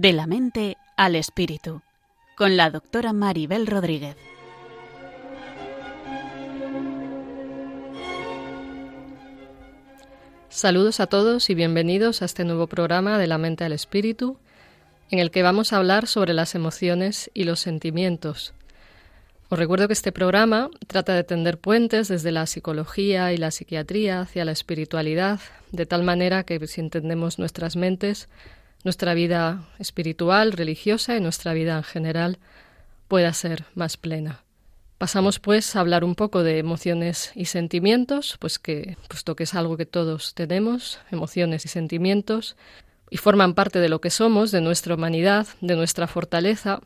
De la mente al espíritu, con la doctora Maribel Rodríguez. Saludos a todos y bienvenidos a este nuevo programa de la mente al espíritu, en el que vamos a hablar sobre las emociones y los sentimientos. Os recuerdo que este programa trata de tender puentes desde la psicología y la psiquiatría hacia la espiritualidad, de tal manera que si entendemos nuestras mentes, nuestra vida espiritual, religiosa y nuestra vida en general pueda ser más plena. Pasamos pues a hablar un poco de emociones y sentimientos, pues que puesto que es algo que todos tenemos, emociones y sentimientos, y forman parte de lo que somos, de nuestra humanidad, de nuestra fortaleza,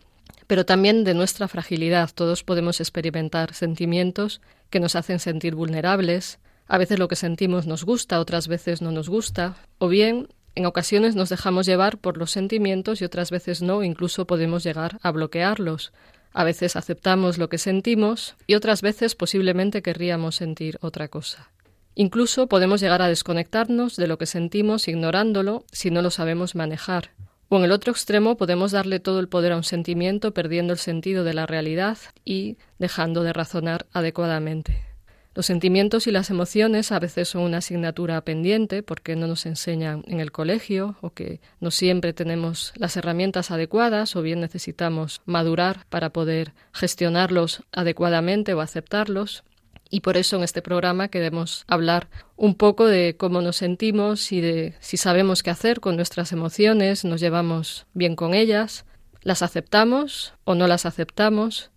pero también de nuestra fragilidad. Todos podemos experimentar sentimientos que nos hacen sentir vulnerables. A veces lo que sentimos nos gusta, otras veces no nos gusta, o bien en ocasiones nos dejamos llevar por los sentimientos y otras veces no, incluso podemos llegar a bloquearlos. A veces aceptamos lo que sentimos y otras veces posiblemente querríamos sentir otra cosa. Incluso podemos llegar a desconectarnos de lo que sentimos ignorándolo si no lo sabemos manejar. O en el otro extremo podemos darle todo el poder a un sentimiento perdiendo el sentido de la realidad y dejando de razonar adecuadamente. Los sentimientos y las emociones a veces son una asignatura pendiente porque no nos enseñan en el colegio o que no siempre tenemos las herramientas adecuadas o bien necesitamos madurar para poder gestionarlos adecuadamente o aceptarlos. Y por eso en este programa queremos hablar un poco de cómo nos sentimos y de si sabemos qué hacer con nuestras emociones, nos llevamos bien con ellas, las aceptamos o no las aceptamos,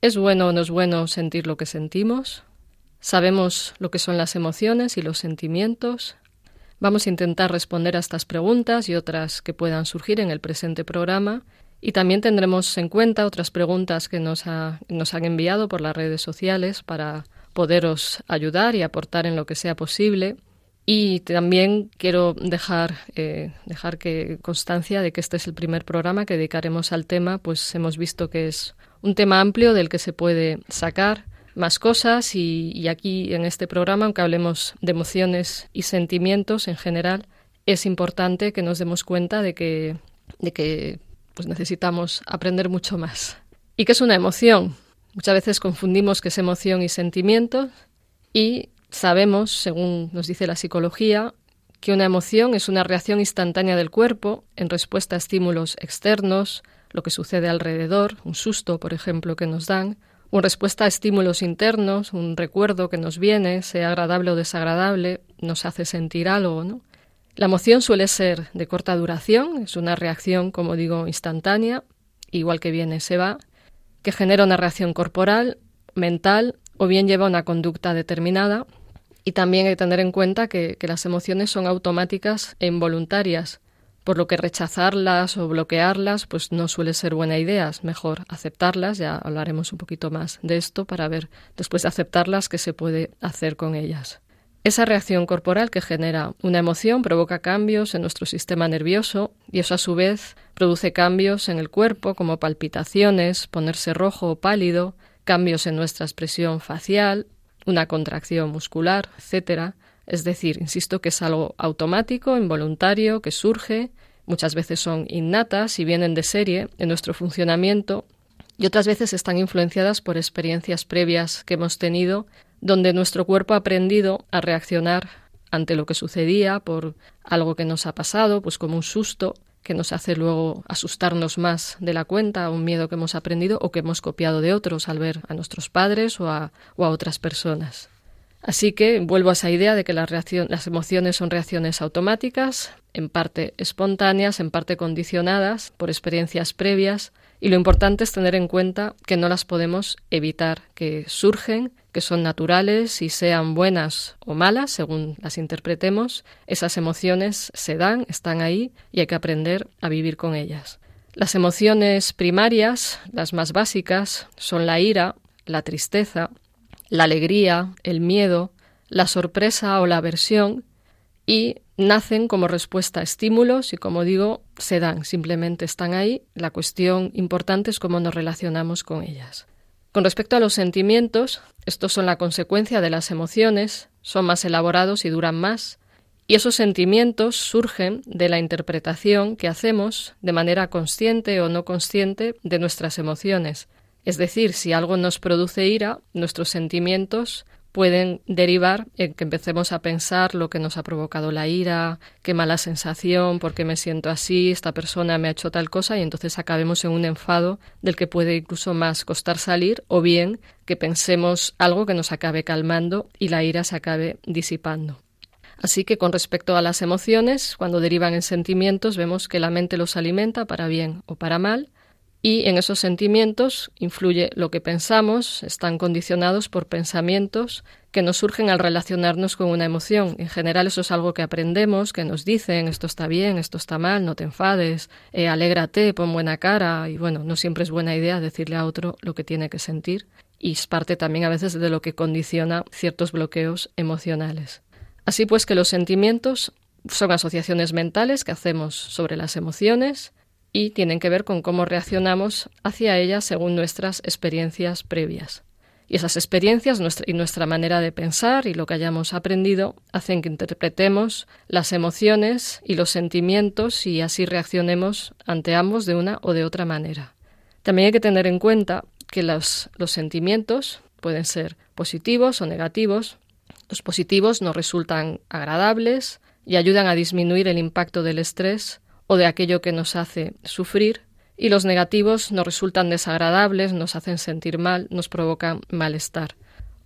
es bueno o no es bueno sentir lo que sentimos, Sabemos lo que son las emociones y los sentimientos. Vamos a intentar responder a estas preguntas y otras que puedan surgir en el presente programa. Y también tendremos en cuenta otras preguntas que nos, nos han enviado por las redes sociales para poderos ayudar y aportar en lo que sea posible. Y también quiero dejar, eh, dejar que constancia de que este es el primer programa que dedicaremos al tema, pues hemos visto que es un tema amplio del que se puede sacar más cosas y, aquí en este programa, aunque hablemos de emociones y sentimientos en general, es importante que nos demos cuenta de que, de que pues necesitamos aprender mucho más. ¿Y qué es una emoción? Muchas veces confundimos qué es emoción y sentimiento y sabemos, según nos dice la psicología, que una emoción es una reacción instantánea del cuerpo en respuesta a estímulos externos, lo que sucede alrededor, un susto, por ejemplo, que nos dan, una respuesta a estímulos internos, un recuerdo que nos viene, sea agradable o desagradable, nos hace sentir algo. La emoción suele ser de corta duración, es una reacción, como digo, instantánea, igual que viene, se va, que genera una reacción corporal, mental o bien lleva una conducta determinada. Y también hay que tener en cuenta que las emociones son automáticas e involuntarias, por lo que rechazarlas o bloquearlas pues no suele ser buena idea, es mejor aceptarlas, ya hablaremos un poquito más de esto para ver después de aceptarlas qué se puede hacer con ellas. Esa reacción corporal que genera una emoción provoca cambios en nuestro sistema nervioso y eso a su vez produce cambios en el cuerpo como palpitaciones, ponerse rojo o pálido, cambios en nuestra expresión facial, una contracción muscular, etcétera, es decir, insisto que es algo automático, involuntario, que surge, muchas veces son innatas y vienen de serie en nuestro funcionamiento y otras veces están influenciadas por experiencias previas que hemos tenido donde nuestro cuerpo ha aprendido a reaccionar ante lo que sucedía por algo que nos ha pasado, pues como un susto que nos hace luego asustarnos más de la cuenta, un miedo que hemos aprendido o que hemos copiado de otros al ver a nuestros padres o a, o a otras personas. Así que vuelvo a esa idea de que las, las emociones son reacciones automáticas, en parte espontáneas, en parte condicionadas por experiencias previas, y lo importante es tener en cuenta que no las podemos evitar, que surgen, que son naturales y sean buenas o malas, según las interpretemos, esas emociones se dan, están ahí y hay que aprender a vivir con ellas. Las emociones primarias, las más básicas, son la ira, la tristeza, la alegría, el miedo, la sorpresa o la aversión y nacen como respuesta a estímulos y como digo, se dan, simplemente están ahí. La cuestión importante es cómo nos relacionamos con ellas. Con respecto a los sentimientos, estos son la consecuencia de las emociones, son más elaborados y duran más, Y esos sentimientos surgen de la interpretación que hacemos de manera consciente o no consciente de nuestras emociones. Es decir, si algo nos produce ira, nuestros sentimientos pueden derivar en que empecemos a pensar lo que nos ha provocado la ira, qué mala sensación, por qué me siento así, esta persona me ha hecho tal cosa y entonces acabemos en un enfado del que puede incluso más costar salir o bien que pensemos algo que nos acabe calmando y la ira se acabe disipando. Así que con respecto a las emociones, cuando derivan en sentimientos, vemos que la mente los alimenta para bien o para mal y en esos sentimientos influye lo que pensamos, están condicionados por pensamientos que nos surgen al relacionarnos con una emoción. En general eso es algo que aprendemos, que nos dicen esto está bien, esto está mal, no te enfades, eh, alégrate, pon buena cara y bueno, no siempre es buena idea decirle a otro lo que tiene que sentir y es parte también a veces de lo que condiciona ciertos bloqueos emocionales. Así pues que los sentimientos son asociaciones mentales que hacemos sobre las emociones y tienen que ver con cómo reaccionamos hacia ellas según nuestras experiencias previas. Y esas experiencias y nuestra manera de pensar y lo que hayamos aprendido hacen que interpretemos las emociones y los sentimientos y así reaccionemos ante ambos de una o de otra manera. También hay que tener en cuenta que los, los sentimientos pueden ser positivos o negativos. Los positivos nos resultan agradables y ayudan a disminuir el impacto del estrés o de aquello que nos hace sufrir, y los negativos nos resultan desagradables, nos hacen sentir mal, nos provocan malestar.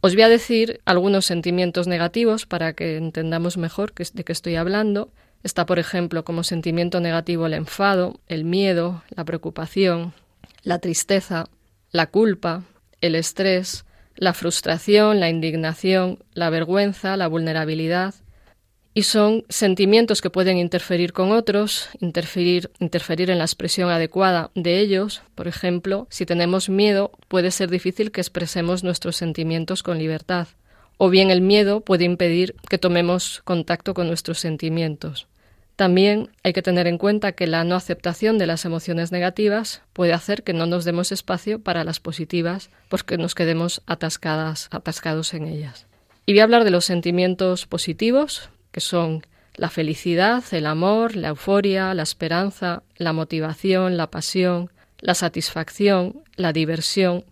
Os voy a decir algunos sentimientos negativos para que entendamos mejor de qué estoy hablando. Está, por ejemplo, como sentimiento negativo el enfado, el miedo, la preocupación, la tristeza, la culpa, el estrés, la frustración, la indignación, la vergüenza, la vulnerabilidad, y son sentimientos que pueden interferir con otros, interferir, interferir en la expresión adecuada de ellos. Por ejemplo, si tenemos miedo, puede ser difícil que expresemos nuestros sentimientos con libertad, o bien el miedo puede impedir que tomemos contacto con nuestros sentimientos. También hay que tener en cuenta que la no aceptación de las emociones negativas puede hacer que no nos demos espacio para las positivas porque nos quedemos atascadas, atascados en ellas. Y voy a hablar de los sentimientos positivos, son la felicidad, el amor, la euforia, la esperanza, la motivación, la pasión, la satisfacción, la diversión,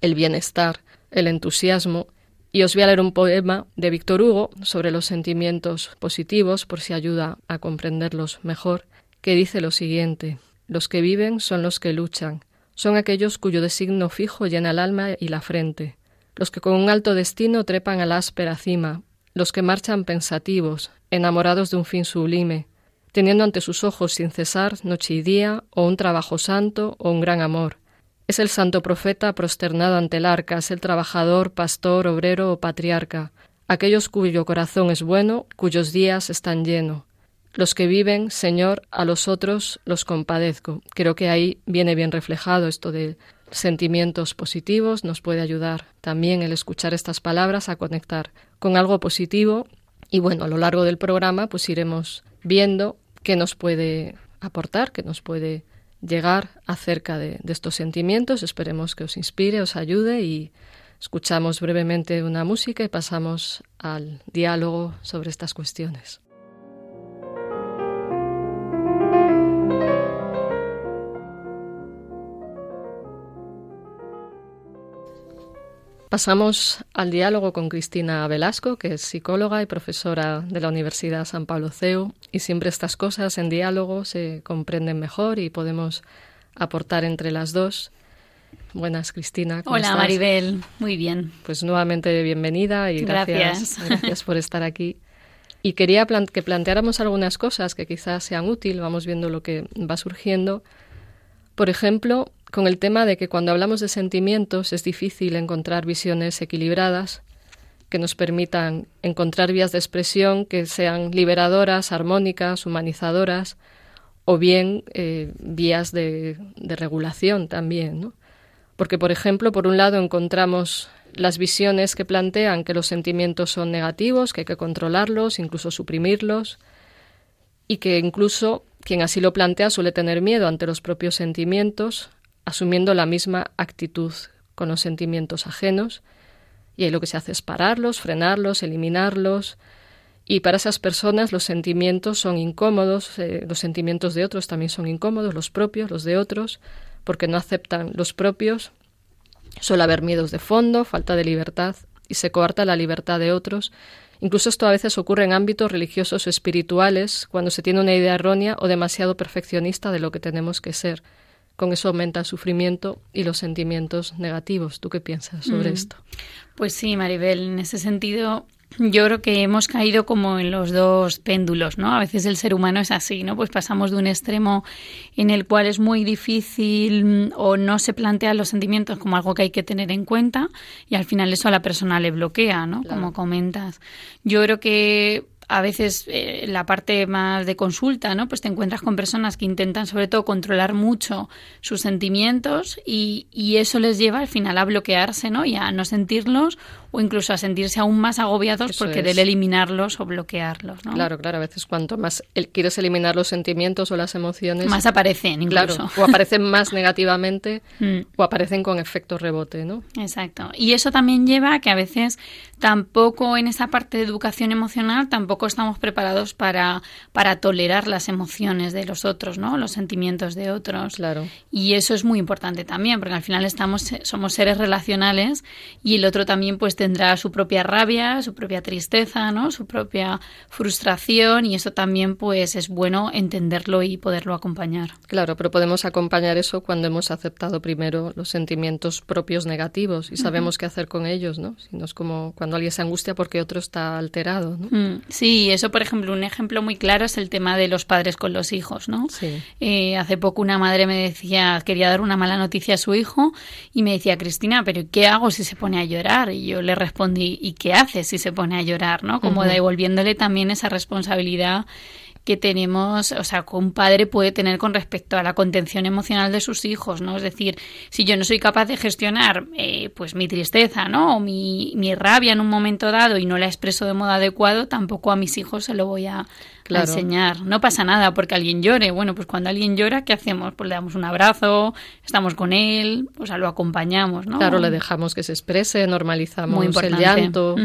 el bienestar, el entusiasmo. Y os voy a leer un poema de Víctor Hugo sobre los sentimientos positivos, por si ayuda a comprenderlos mejor, que dice lo siguiente Los que viven son los que luchan, son aquellos cuyo designo fijo llena el alma y la frente, los que con un alto destino trepan a la áspera cima, los que marchan pensativos, enamorados de un fin sublime, teniendo ante sus ojos sin cesar noche y día, o un trabajo santo, o un gran amor. Es el santo profeta prosternado ante el arca, es el trabajador, pastor, obrero o patriarca, aquellos cuyo corazón es bueno, cuyos días están llenos. Los que viven, Señor, a los otros los compadezco. Creo que ahí viene bien reflejado esto de sentimientos positivos, nos puede ayudar también el escuchar estas palabras a conectar con algo positivo y bueno, a lo largo del programa pues iremos viendo qué nos puede aportar, qué nos puede llegar acerca de, estos sentimientos. Esperemos que os inspire, os ayude y escuchamos brevemente una música y pasamos al diálogo sobre estas cuestiones. Pasamos al diálogo con Cristina Velasco, que es psicóloga y profesora de la Universidad San Pablo CEU, y siempre estas cosas en diálogo se comprenden mejor y podemos aportar entre las dos. Buenas, Cristina. Hola, Maribel. Muy bien. Pues nuevamente bienvenida y gracias, gracias. por estar aquí. Y quería que planteáramos algunas cosas que quizás sean útiles, vamos viendo lo que va surgiendo. Por ejemplo, con el tema de que cuando hablamos de sentimientos es difícil encontrar visiones equilibradas que nos permitan encontrar vías de expresión que sean liberadoras, armónicas, humanizadoras, o bien eh, vías de, regulación también. Porque, por ejemplo, por un lado encontramos las visiones que plantean que los sentimientos son negativos, que hay que controlarlos, incluso suprimirlos, y que incluso quien así lo plantea suele tener miedo ante los propios sentimientos, asumiendo la misma actitud con los sentimientos ajenos, y ahí lo que se hace es pararlos, frenarlos, eliminarlos, Y para esas personas los sentimientos son incómodos, eh, los sentimientos de otros también son incómodos, los propios, los de otros, porque no aceptan los propios. Suele haber miedos de fondo, falta de libertad y se coarta la libertad de otros. Incluso esto a veces ocurre en ámbitos religiosos o espirituales, cuando se tiene una idea errónea o demasiado perfeccionista de lo que tenemos que ser. Con eso aumenta el sufrimiento y los sentimientos negativos. ¿Tú qué piensas sobre mm. esto? Pues sí, Maribel, en ese sentido yo creo que hemos caído como en los dos péndulos, ¿no? A veces el ser humano es así, ¿no? Pues pasamos de un extremo en el cual es muy difícil mm, o no se plantean los sentimientos como algo que hay que tener en cuenta y al final eso a la persona le bloquea, ¿no? Como comentas. Yo creo que a veces eh, la parte más de consulta, ¿no? Pues te encuentras con personas que intentan sobre todo controlar mucho sus sentimientos y, y, eso les lleva al final a bloquearse, ¿no? Y a no sentirlos o incluso a sentirse aún más agobiados porque deben eliminarlos o bloquearlos, ¿no? Claro, claro. A veces cuanto más quieres eliminar los sentimientos o las emociones... Más aparecen incluso. Claro, o aparecen más negativamente mm. o aparecen con efecto rebote, ¿no? Exacto. Y eso también lleva a que a veces tampoco en esa parte de educación emocional tampoco estamos preparados para, para tolerar las emociones de los otros, ¿no? Los sentimientos de otros. Claro. Y eso es muy importante también, porque al final estamos, somos seres relacionales y el otro también pues tendrá su propia rabia, su propia tristeza, ¿no? Su propia frustración y eso también pues es bueno entenderlo y poderlo acompañar. Claro, pero podemos acompañar eso cuando hemos aceptado primero los sentimientos propios negativos y sabemos qué hacer con ellos, ¿no? Si no es como cuando alguien se angustia porque otro está alterado. ¿no? Mm, sí, eso, por ejemplo, un ejemplo muy claro es el tema de los padres con los hijos. ¿no? Eh, hace poco una madre me decía, quería dar una mala noticia a su hijo y me decía, Cristina, ¿pero qué hago si se pone a llorar? Y yo le respondí, ¿y qué haces si se pone a llorar? ¿no? Como devolviéndole también esa responsabilidad que tenemos, o sea, que un padre puede tener con respecto a la contención emocional de sus hijos, ¿no? Es decir, si yo no soy capaz de gestionar, eh, pues mi tristeza, ¿no? O mi, mi rabia en un momento dado y no la expreso de modo adecuado, tampoco a mis hijos se lo voy a, enseñar. No pasa nada porque alguien llore. Bueno, pues cuando alguien llora, ¿qué hacemos? Pues le damos un abrazo, estamos con él, o sea, lo acompañamos, ¿no? Claro, le dejamos que se exprese, normalizamos el llanto.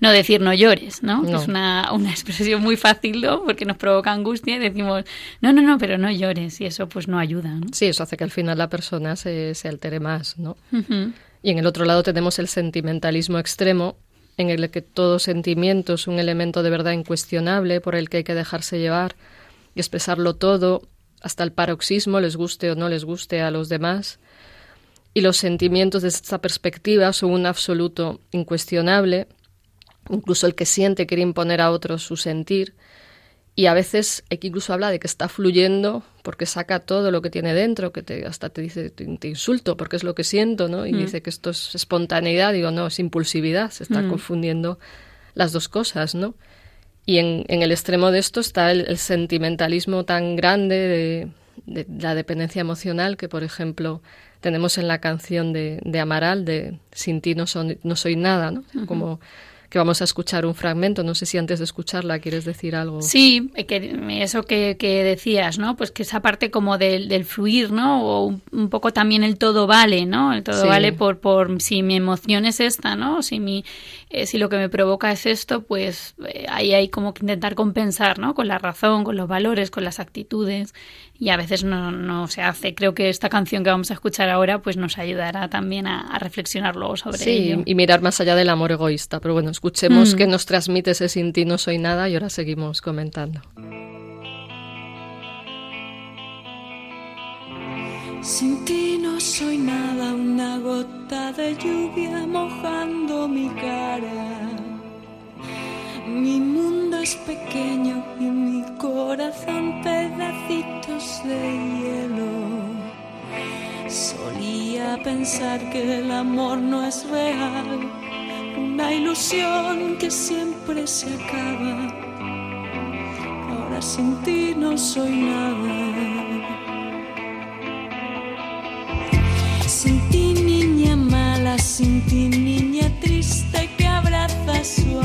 No decir no llores, ¿no? Es una, una expresión muy fácil, ¿no? Porque nos provoca angustia y decimos, no, no, no, pero no llores y eso pues no ayuda, ¿no? Sí, eso hace que al final la persona se, se altere más, ¿no? Y en el otro lado tenemos el sentimentalismo extremo, en el que todo sentimiento es un elemento de verdad incuestionable por el que hay que dejarse llevar y expresarlo todo hasta el paroxismo, les guste o no les guste a los demás. Y los sentimientos desde esta perspectiva son un absoluto incuestionable. Incluso el que siente quiere imponer a otros su sentir. Y a veces hay que incluso habla de que está fluyendo porque saca todo lo que tiene dentro, que te, hasta te dice, te, insulto porque es lo que siento, ¿no? Y mm. dice que esto es espontaneidad, digo, no, es impulsividad, se está mm. confundiendo las dos cosas, ¿no? Y en, en el extremo de esto está el, sentimentalismo tan grande de, la dependencia emocional que, por ejemplo, tenemos en la canción de, de Amaral, de Sin ti no, no soy nada, ¿no? Como que vamos a escuchar un fragmento. No sé si antes de escucharla quieres decir algo. Sí, que eso que, decías, ¿no? Pues que esa parte como del, del fluir, ¿no? O un, poco también el todo vale, ¿no? El todo vale por, por si mi emoción es esta, ¿no? Si mi eh, si lo que me provoca es esto, pues eh, ahí hay como que intentar compensar, ¿no? Con la razón, con los valores, con las actitudes y a veces no, no se hace. Creo que esta canción que vamos a escuchar ahora pues nos ayudará también a, reflexionar luego sobre ello. y mirar más allá del amor egoísta. Pero bueno, escuchemos mm. qué nos transmite ese sin ti no soy nada y ahora seguimos comentando. Sin ti no soy nada, una gota de lluvia mojando mi cara. Mi mundo es pequeño y mi corazón pedacitos de hielo. Solía pensar que el amor no es real, una ilusión que siempre se acaba. Ahora sin ti no soy nada. Sin ti niña mala, sin ti niña triste que abraza su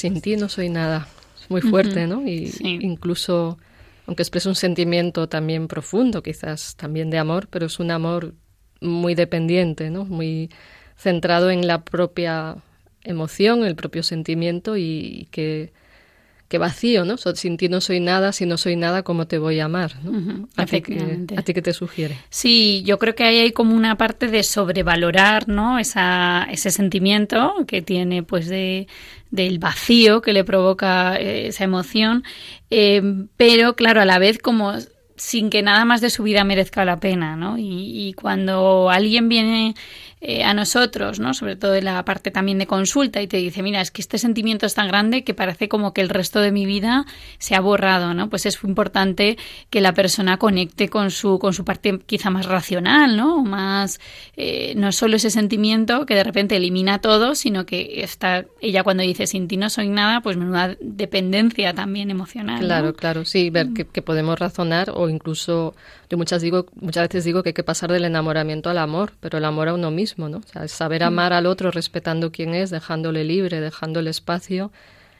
Sin ti no soy nada. Es muy fuerte, ¿no? Y incluso, aunque expresa un sentimiento también profundo, quizás también de amor, pero es un amor muy dependiente, ¿no? Muy centrado en la propia emoción, el propio sentimiento y que que vacío, ¿no? Sin ti no soy nada, si no soy nada, ¿cómo te voy a amar? ¿no? ¿A, ti qué te sugiere? Sí, yo creo que ahí hay como una parte de sobrevalorar, ¿no? Esa, ese sentimiento que tiene, pues, de, del vacío que le provoca eh, esa emoción, eh, pero, claro, a la vez como sin que nada más de su vida merezca la pena, ¿no? Y, y cuando alguien viene eh, a nosotros, ¿no? Sobre todo en la parte también de consulta y te dice, mira, es que este sentimiento es tan grande que parece como que el resto de mi vida se ha borrado, ¿no? Pues es importante que la persona conecte con su, con su parte quizá más racional, ¿no? Más, eh, no solo ese sentimiento que de repente elimina todo, sino que está, ella cuando dice sin ti no soy nada, pues menuda dependencia también emocional. Claro, claro, sí, ver mm. que, que podemos razonar o incluso, yo muchas digo, muchas veces digo que hay que pasar del enamoramiento al amor, pero el amor a uno mismo ¿no? saber amar al otro respetando quién es, dejándole libre, dejándole espacio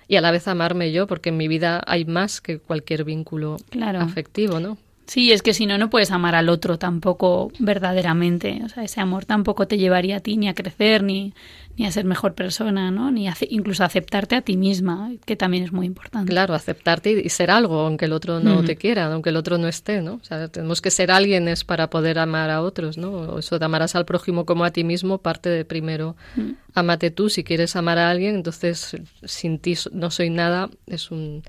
y a la vez amarme yo, porque en mi vida hay más que cualquier vínculo afectivo, ¿no? Sí, es que si no, no puedes amar al otro tampoco verdaderamente. O sea, ese amor tampoco te llevaría a ti ni a crecer, ni, ni a ser mejor persona, ¿no? Ni incluso aceptarte a ti misma, que también es muy importante. Claro, aceptarte y ser algo, aunque el otro no te quiera, aunque el otro no esté, ¿no? O sea, tenemos que ser alguien es para poder amar a otros, ¿no? Eso de amarás al prójimo como a ti mismo parte de primero, amate tú. Si quieres amar a alguien, entonces sin ti no soy nada, es un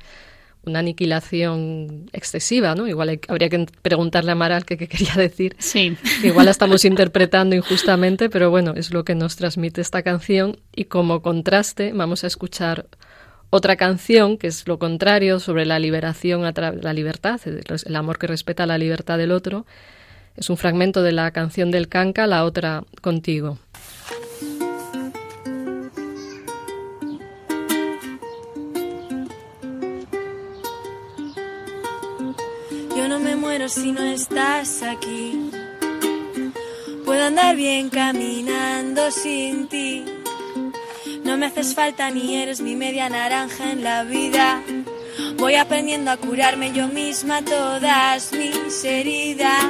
una aniquilación excesiva, ¿no? Igual habría que preguntarle a Maral qué, quería decir. Sí. Igual la estamos interpretando injustamente, pero bueno, es lo que nos transmite esta canción y como contraste vamos a escuchar otra canción que es lo contrario sobre la liberación, la libertad, el amor que respeta la libertad del otro. Es un fragmento de la canción del Canca, la otra contigo. Si no estás aquí. Puedo andar bien caminando sin ti. No me haces falta ni eres mi media naranja en la vida. Voy aprendiendo a curarme yo misma todas mis heridas.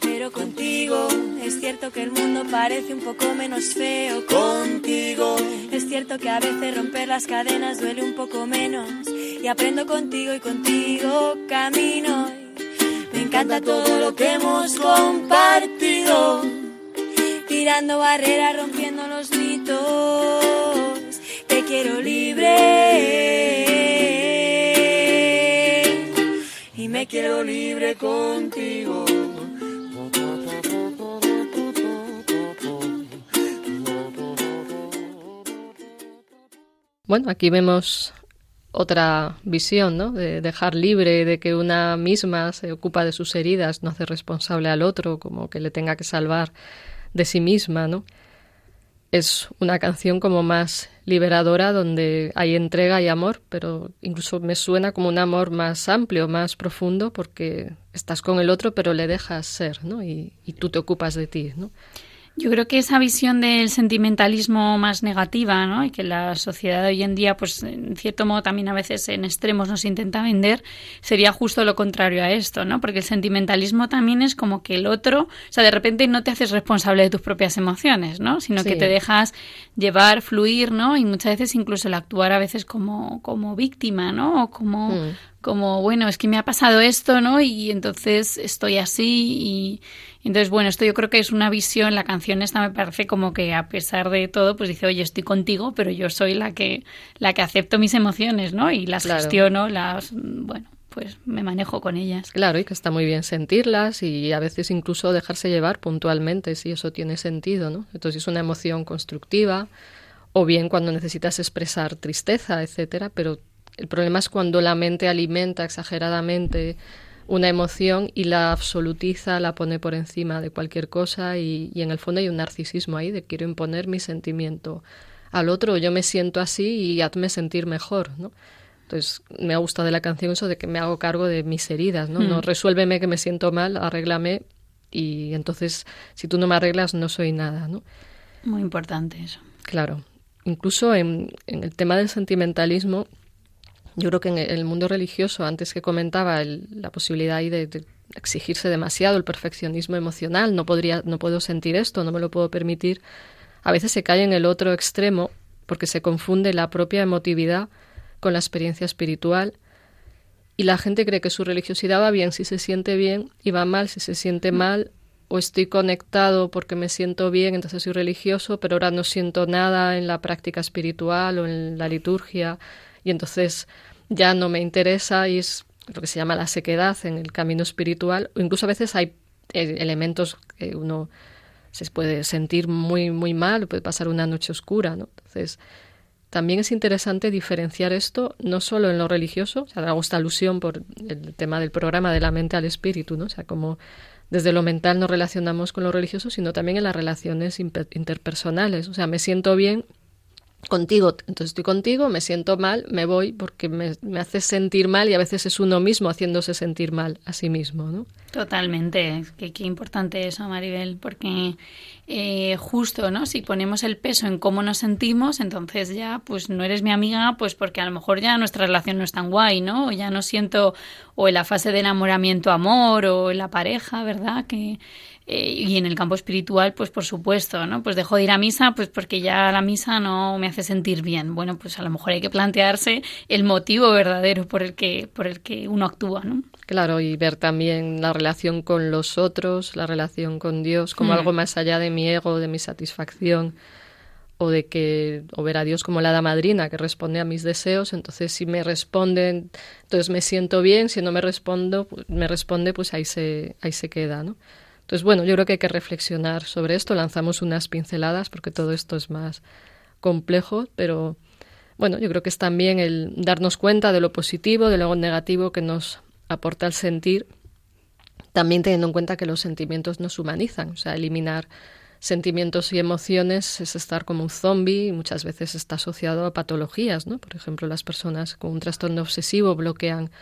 Pero contigo es cierto que el mundo parece un poco menos feo. Contigo es cierto que a veces romper las cadenas duele un poco menos y aprendo contigo y contigo camino. Me encanta todo lo que hemos compartido, tirando barreras, rompiendo los mitos. Te quiero libre y me quiero libre contigo. Bueno, aquí vemos otra visión, ¿no? De dejar libre, de que una misma se ocupa de sus heridas, no hace responsable al otro, como que le tenga que salvar de sí misma, ¿no? Es una canción como más liberadora, donde hay entrega y amor, pero incluso me suena como un amor más amplio, más profundo, porque estás con el otro, pero le dejas ser, ¿no? Y, y tú te ocupas de ti, ¿no? Yo creo que esa visión del sentimentalismo más negativa, ¿no? Y que la sociedad de hoy en día, pues en cierto modo también a veces en extremos nos intenta vender, sería justo lo contrario a esto, ¿no? Porque el sentimentalismo también es como que el otro, o sea, de repente no te haces responsable de tus propias emociones, ¿no? Sino que te dejas llevar, fluir, ¿no? Y muchas veces incluso el actuar a veces como, como víctima, ¿no? O como, mm. como, bueno, es que me ha pasado esto, ¿no? Y entonces estoy así y entonces, bueno, esto yo creo que es una visión, la canción esta me parece como que a pesar de todo, pues dice, oye, estoy contigo, pero yo soy la que, la que acepto mis emociones, ¿no? Y las gestiono, las, bueno, pues me manejo con ellas. Claro, y que está muy bien sentirlas y a veces incluso dejarse llevar puntualmente, si eso tiene sentido, ¿no? Entonces es una emoción constructiva, o bien cuando necesitas expresar tristeza, etcétera, pero el problema es cuando la mente alimenta exageradamente una emoción y la absolutiza, la pone por encima de cualquier cosa y, en el fondo hay un narcisismo ahí de quiero imponer mi sentimiento al otro, yo me siento así y hazme sentir mejor, ¿no? Entonces me ha gustado de la canción eso de que me hago cargo de mis heridas, ¿no? No hmm. resuélveme que me siento mal, arréglame y entonces si tú no me arreglas no soy nada, ¿no? Muy importante eso. Claro. Incluso en, el tema del sentimentalismo, yo creo que en el mundo religioso, antes que comentaba la posibilidad ahí de, exigirse demasiado el perfeccionismo emocional, no podría, no puedo sentir esto, no me lo puedo permitir, a veces se cae en el otro extremo porque se confunde la propia emotividad con la experiencia espiritual. Y la gente cree que su religiosidad va bien si se siente bien y va mal si se siente mal. O estoy conectado porque me siento bien, entonces soy religioso, pero ahora no siento nada en la práctica espiritual o en la liturgia y entonces ya no me interesa y es lo que se llama la sequedad en el camino espiritual o incluso a veces hay eh, elementos que uno se puede sentir muy muy mal, puede pasar una noche oscura, ¿no? Entonces, también es interesante diferenciar esto no solo en lo religioso, o sea, hago esta alusión por el tema del programa de la mente al espíritu, ¿no? O sea, como desde lo mental nos relacionamos con lo religioso, sino también en las relaciones interpersonales. O sea, me siento bien contigo, entonces estoy contigo, me siento mal, me voy porque me, me hace sentir mal y a veces es uno mismo haciéndose sentir mal a sí mismo, ¿no? Totalmente, qué, qué importante eso, Maribel, porque eh, justo, ¿no? Si ponemos el peso en cómo nos sentimos, entonces ya, pues no eres mi amiga, pues porque a lo mejor ya nuestra relación no es tan guay, ¿no? O ya no siento, o en la fase de enamoramiento, amor, o en la pareja, ¿verdad? Que eh, y en el campo espiritual, pues por supuesto, ¿no? Pues dejo de ir a misa, pues porque ya la misa no me hace sentir bien. Bueno, pues a lo mejor hay que plantearse el motivo verdadero por el que, por el que uno actúa, ¿no? Claro, y ver también la relación con los otros, la relación con Dios, como mm. algo más allá de mi ego, de mi satisfacción, o de que, o ver a Dios como la hada madrina que responde a mis deseos. Entonces, si me responden, entonces me siento bien, si no me respondo, pues, me responde, pues ahí se, ahí se queda, ¿no? Entonces, bueno, yo creo que hay que reflexionar sobre esto. Lanzamos unas pinceladas porque todo esto es más complejo, pero bueno, yo creo que es también el darnos cuenta de lo positivo, de lo negativo que nos aporta el sentir, también teniendo en cuenta que los sentimientos nos humanizan, o sea, eliminar sentimientos y emociones es estar como un zombie y muchas veces está asociado a patologías, ¿no? Por ejemplo, las personas con un trastorno obsesivo bloquean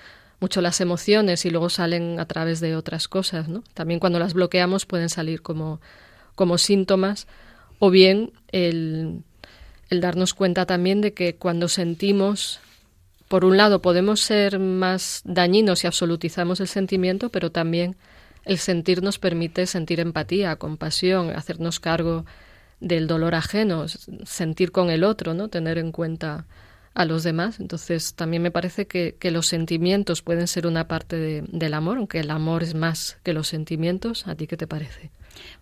mucho las emociones y luego salen a través de otras cosas, ¿no? También cuando las bloqueamos pueden salir como, como síntomas o bien el, el darnos cuenta también de que cuando sentimos, por un lado, podemos ser más dañinos si absolutizamos el sentimiento, pero también el sentir nos permite sentir empatía, compasión, hacernos cargo del dolor ajeno, sentir con el otro, ¿no? Tener en cuenta a los demás. Entonces, también me parece que, que los sentimientos pueden ser una parte de, del amor, aunque el amor es más que los sentimientos. ¿A ti qué te parece?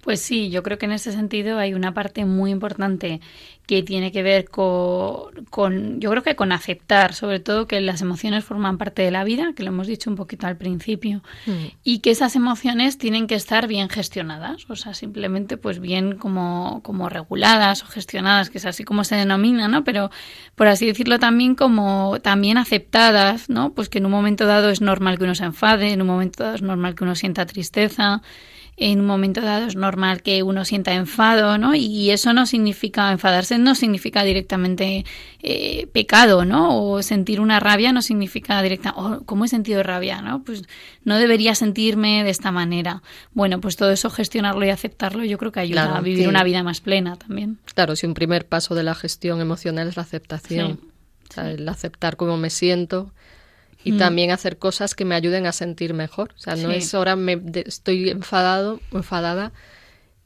Pues sí, yo creo que en ese sentido hay una parte muy importante que tiene que ver con, yo creo que con aceptar, sobre todo que las emociones forman parte de la vida, que lo hemos dicho un poquito al principio, mm. y que esas emociones tienen que estar bien gestionadas, o sea, simplemente pues bien como, como reguladas o gestionadas, que es así como se denomina, ¿no? Pero por así decirlo también como también aceptadas, ¿no? Pues que en un momento dado es normal que uno se enfade, en un momento dado es normal que uno sienta tristeza, en un momento dado es normal que uno sienta enfado, ¿no? Y eso no significa, enfadarse no significa directamente eh, pecado, ¿no? O sentir una rabia no significa directa, oh, ¿cómo he sentido rabia, no? Pues no debería sentirme de esta manera. Bueno, pues todo eso gestionarlo y aceptarlo yo creo que ayuda a vivir una vida más plena también. Claro, si un primer paso de la gestión emocional es la aceptación, el aceptar cómo me siento y mm. también hacer cosas que me ayuden a sentir mejor. O sea, no es ahora me estoy enfadado enfadada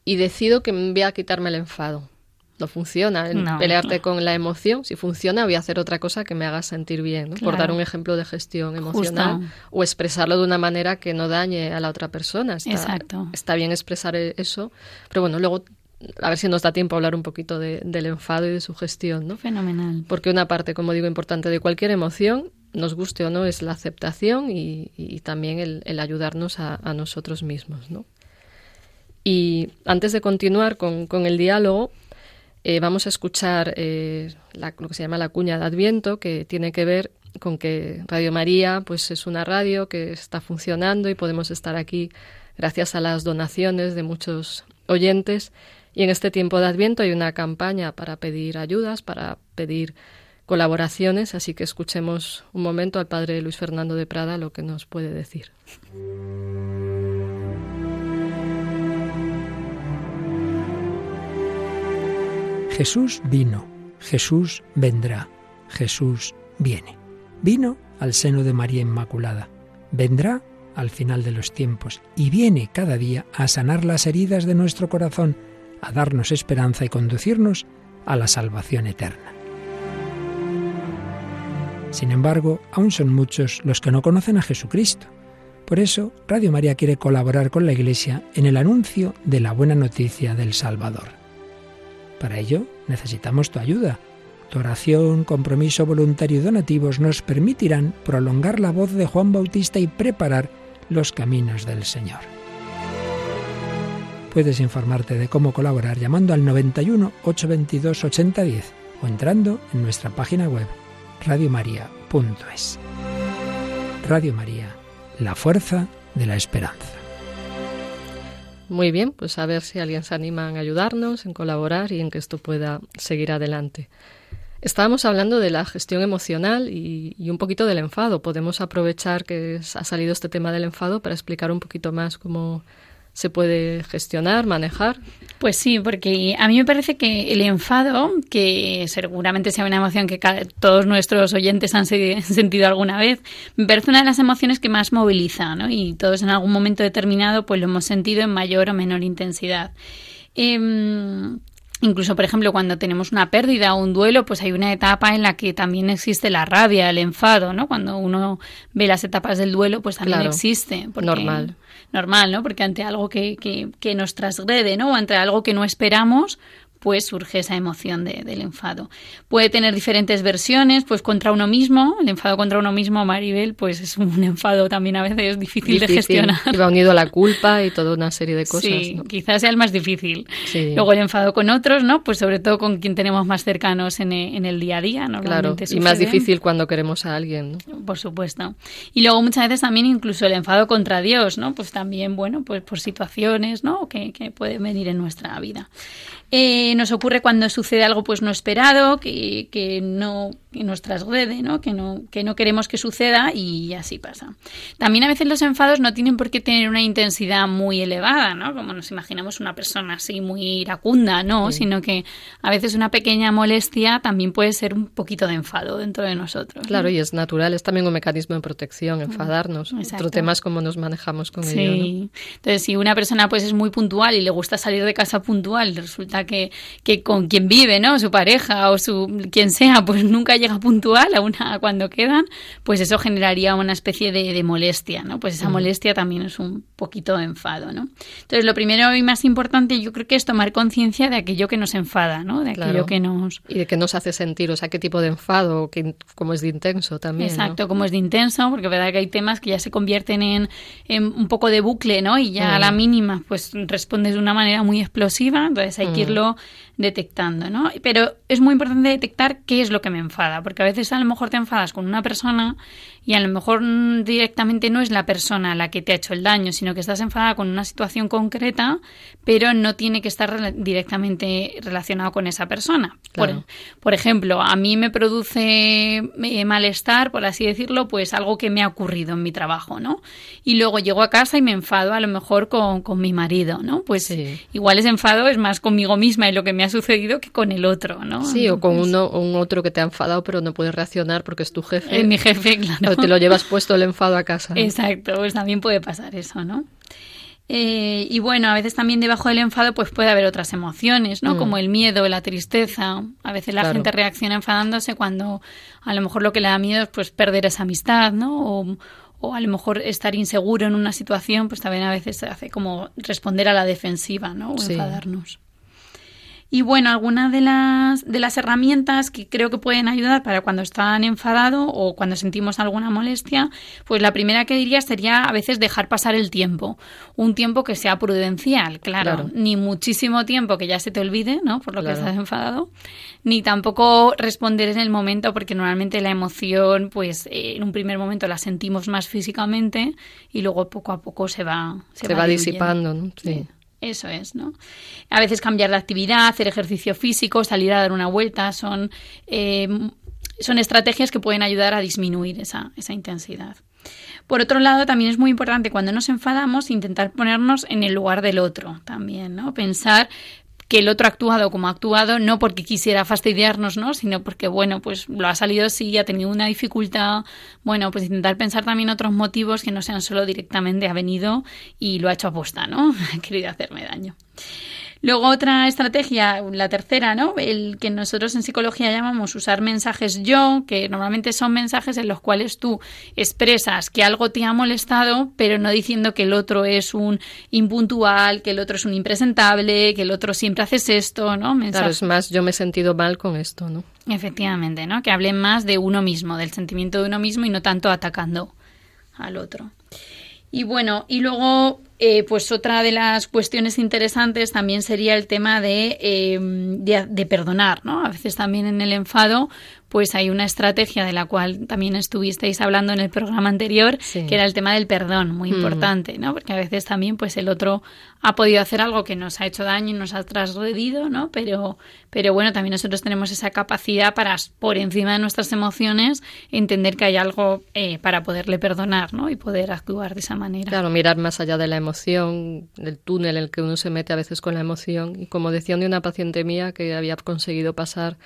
y decido que voy a quitarme el enfado. No funciona pelearte con la emoción. Si funciona, voy a hacer otra cosa que me haga sentir bien, por dar un ejemplo de gestión emocional o expresarlo de una manera que no dañe a la otra persona. Está, Exacto. Está bien expresar e-, eso, pero bueno, luego a ver si nos da tiempo a hablar un poquito del enfado y de su gestión, ¿no? Fenomenal. Porque una parte, como digo, importante de cualquier emoción nos guste o no, es la aceptación y, también el, ayudarnos a, nosotros mismos. ¿no? Y antes de continuar con, el diálogo, eh, vamos a escuchar eh, lo que se llama la cuña de Adviento, que tiene que ver con que Radio María pues es una radio que está funcionando y podemos estar aquí gracias a las donaciones de muchos oyentes. Y en este tiempo de Adviento hay una campaña para pedir ayudas, para pedir colaboraciones, así que escuchemos un momento al padre Luis Fernando de Prada lo que nos puede decir. Jesús vino, Jesús vendrá, Jesús viene. Vino al seno de María Inmaculada, vendrá al final de los tiempos y viene cada día a sanar las heridas de nuestro corazón, a darnos esperanza y conducirnos a la salvación eterna. Sin embargo, aún son muchos los que no conocen a Jesucristo. Por eso, Radio María quiere colaborar con la Iglesia en el anuncio de la buena noticia del Salvador. Para ello, necesitamos tu ayuda. Tu oración, compromiso voluntario y donativos nos permitirán prolongar la voz de Juan Bautista y preparar los caminos del Señor. Puedes informarte de cómo colaborar llamando al 91 822 8010 o entrando en nuestra página web radiomaria.es. Radio María, la fuerza de la esperanza. Muy bien, pues a ver si alguien se anima en ayudarnos, en colaborar y en que esto pueda seguir adelante. Estábamos hablando de la gestión emocional y, un poquito del enfado. Podemos aprovechar que ha salido este tema del enfado para explicar un poquito más cómo se puede gestionar, manejar. Pues sí, porque a mí me parece que el enfado, que seguramente sea una emoción que todos nuestros oyentes han sentido alguna vez, me parece una de las emociones que más moviliza, ¿no? Y todos en algún momento determinado pues lo hemos sentido en mayor o menor intensidad. Em, Incluso, por ejemplo, cuando tenemos una pérdida o un duelo, pues hay una etapa en la que también existe la rabia, el enfado, ¿no? Cuando uno ve las etapas del duelo, pues también existe. normal. Normal, ¿no? Porque ante algo que, que, que nos transgrede, ¿no? O ante algo que no esperamos, pues surge esa emoción del enfado. Puede tener diferentes versiones, pues contra uno mismo, el enfado contra uno mismo, Maribel, pues es un enfado también a veces difícil, de gestionar. Y va unido a la culpa y toda una serie de cosas. Sí, quizás sea el más difícil. Luego el enfado con otros, ¿no? Pues sobre todo con quien tenemos más cercanos en, e, el día a día, Claro, y más difícil cuando queremos a alguien, ¿no? Por supuesto. Y luego muchas veces también incluso el enfado contra Dios, ¿no? Pues también, bueno, pues por situaciones, ¿no? Que, que pueden venir en nuestra vida. Eh, nos ocurre cuando sucede algo pues no esperado, que, que no que nos trasgrede, ¿no? Que, no, que no queremos que suceda y así pasa. También a veces los enfados no tienen por qué tener una intensidad muy elevada, ¿no? Como nos imaginamos una persona así muy iracunda, ¿no? Sino que a veces una pequeña molestia también puede ser un poquito de enfado dentro de nosotros. Claro, y es natural, es también un mecanismo de protección, enfadarnos. Otro tema es cómo nos manejamos con ello. ¿no? Entonces, si una persona pues es muy puntual y le gusta salir de casa puntual, resulta que, que con quien vive, ¿no? Su pareja o su quien sea, pues nunca llega puntual a una cuando quedan, pues eso generaría una especie de, molestia, ¿no? Pues esa molestia también es un poquito de enfado, ¿no? Entonces, lo primero y más importante yo creo que es tomar conciencia de aquello que nos enfada, ¿no? De aquello que nos... Y de que nos hace sentir, o sea, qué tipo de enfado, que, cómo es de intenso también, Exacto, cómo es de intenso, porque verdad que hay temas que ya se convierten en, un poco de bucle, ¿no? Y ya a la mm. mínima, pues respondes de una manera muy explosiva, entonces hay que mm. Irlo detectando, ¿no? Pero es muy importante detectar qué es lo que me enfada, porque a veces a lo mejor te enfadas con una persona y a lo mejor directamente no es la persona la que te ha hecho el daño, sino que estás enfadada con una situación concreta, pero no tiene que estar directamente relacionado con esa persona. Por, ejemplo, a mí me produce eh, malestar, por así decirlo, pues algo que me ha ocurrido en mi trabajo, ¿no? Y luego llego a casa y me enfado a lo mejor con, mi marido, ¿no? Pues igual ese enfado es más conmigo misma y lo que me ha sucedido que con el otro, ¿no? Sí, o con uno, un otro que te ha enfadado pero no puedes reaccionar porque es tu jefe. Es mi jefe, claro. O te lo llevas puesto el enfado a casa. Exacto, pues también puede pasar eso, ¿no? Eh, y bueno, a veces también debajo del enfado pues puede haber otras emociones, ¿no? Mm. Como el miedo, la tristeza. A veces la gente reacciona enfadándose cuando a lo mejor lo que le da miedo es pues perder esa amistad, ¿no? O, o a lo mejor estar inseguro en una situación, pues también a veces se hace como responder a la defensiva, ¿no? O enfadarnos. Y bueno, algunas de las, de las herramientas que creo que pueden ayudar para cuando están enfadados o cuando sentimos alguna molestia, pues la primera que diría sería a veces dejar pasar el tiempo. Un tiempo que sea prudencial, claro. Ni muchísimo tiempo que ya se te olvide, ¿no? Por lo que estás enfadado. Ni tampoco responder en el momento, porque normalmente la emoción, pues en un primer momento la sentimos más físicamente y luego poco a poco se va, se, va, disipando, ¿no? sí. Eso es, ¿no? A veces cambiar de actividad, hacer ejercicio físico, salir a dar una vuelta, son, eh, son estrategias que pueden ayudar a disminuir esa, esa intensidad. Por otro lado, también es muy importante cuando nos enfadamos intentar ponernos en el lugar del otro también, ¿no? Pensar que el otro ha actuado como ha actuado, no porque quisiera fastidiarnos, ¿no? Sino porque, bueno, pues lo ha salido así, ha tenido una dificultad. Bueno, pues intentar pensar también otros motivos que no sean solo directamente ha venido y lo ha hecho aposta, ¿no? ha querido hacerme daño. Luego otra estrategia, la tercera, ¿no? El que nosotros en psicología llamamos usar mensajes yo, que normalmente son mensajes en los cuales tú expresas que algo te ha molestado, pero no diciendo que el otro es un impuntual, que el otro es un impresentable, que el otro siempre haces esto, ¿no? Claro, es más, yo me he sentido mal con esto, ¿no? Efectivamente, ¿no? Que hablen más de uno mismo, del sentimiento de uno mismo y no tanto atacando al otro. Y bueno, y luego eh, pues otra de las cuestiones interesantes también sería el tema de, eh, de, de, perdonar, ¿no? A veces también en el enfado, pues hay una estrategia de la cual también estuvisteis hablando en el programa anterior, que era el tema del perdón, muy mm. importante, ¿no? Porque a veces también, pues el otro ha podido hacer algo que nos ha hecho daño y nos ha transgredido, ¿no? Pero, pero bueno, también nosotros tenemos esa capacidad para, por encima de nuestras emociones, entender que hay algo eh, para poderle perdonar, ¿no? Y poder actuar de esa manera. Claro, mirar más allá de la emoción, del túnel en el que uno se mete a veces con la emoción. Y como decía una paciente mía que había conseguido pasar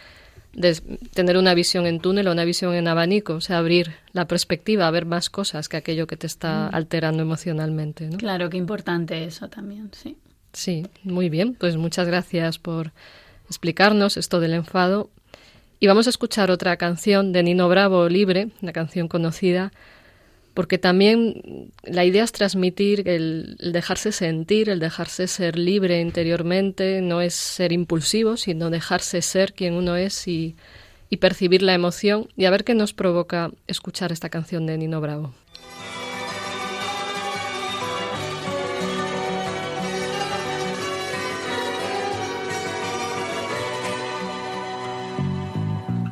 de tener una visión en túnel o una visión en abanico, o sea, abrir la perspectiva, a ver más cosas que aquello que te está mm. alterando emocionalmente. ¿no? Claro, qué importante eso también, sí. Sí, muy bien, pues muchas gracias por explicarnos esto del enfado. Y vamos a escuchar otra canción de Nino Bravo, Libre, una canción conocida, porque también la idea es transmitir el, dejarse sentir, el dejarse ser libre interiormente, no es ser impulsivo, sino dejarse ser quien uno es y, y percibir la emoción y a ver qué nos provoca escuchar esta canción de Nino Bravo.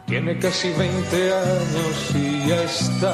Tiene casi 20 años y ya está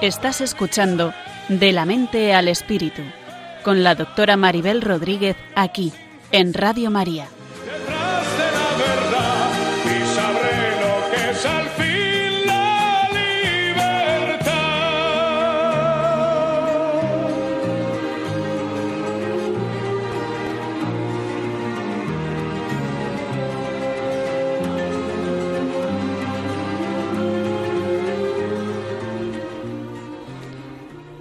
Estás escuchando De la mente al espíritu con la doctora Maribel Rodríguez aquí en Radio María.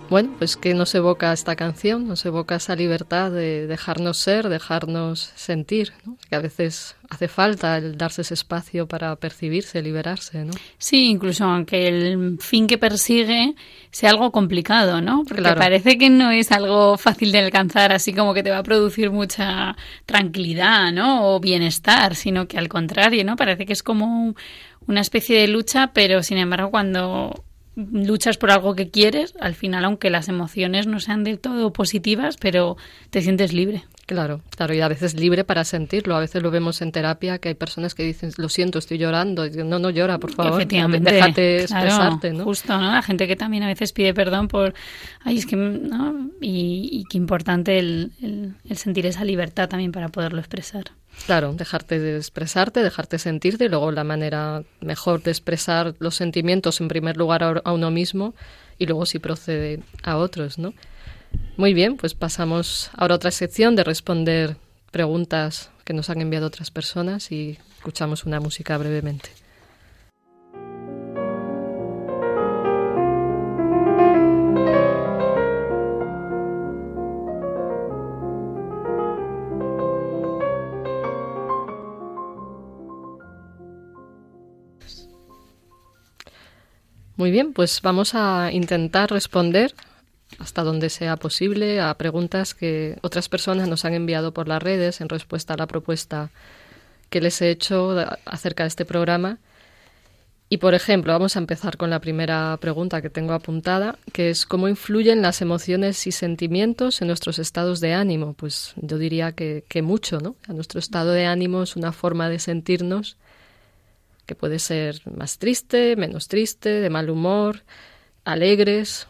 Bueno, pues que nos evoca esta canción, nos evoca esa libertad de dejarnos ser, dejarnos sentir, que a veces hace falta el darse ese espacio para percibirse, liberarse, ¿no? Sí, incluso aunque el fin que persigue sea algo complicado, ¿no? Porque parece que no es algo fácil de alcanzar, así como que te va a producir mucha tranquilidad, ¿no? O bienestar, sino que al contrario, ¿no? Parece que es como una especie de lucha, pero sin embargo cuando luchas por algo que quieres, al final, aunque las emociones no sean del todo positivas, pero te sientes libre. Claro, claro, y a veces libre para sentirlo. A veces lo vemos en terapia que hay personas que dicen, lo siento, estoy llorando. Y no, no llora, por favor. Efectivamente. Déjate expresarte, ¿no? Justo, ¿no? La gente que también a veces pide perdón por, ay, es que, ¿no? Y, qué importante el sentir esa libertad también para poderlo expresar. Claro, dejarte de expresarte, dejarte sentirte y luego la manera mejor de expresar los sentimientos en primer lugar a uno mismo y luego si procede a otros, ¿no? Muy bien, pues pasamos ahora a otra sección de responder preguntas que nos han enviado otras personas y escuchamos una música brevemente. Muy bien, pues vamos a intentar responder hasta donde sea posible a preguntas que otras personas nos han enviado por las redes en respuesta a la propuesta que les he hecho acerca de este programa. Y, por ejemplo, vamos a empezar con la primera pregunta que tengo apuntada, que es cómo influyen las emociones y sentimientos en nuestros estados de ánimo. Pues yo diría que, que mucho, ¿no? nuestro estado de ánimo es una forma de sentirnos que puede ser más triste, menos triste, de mal humor, alegres.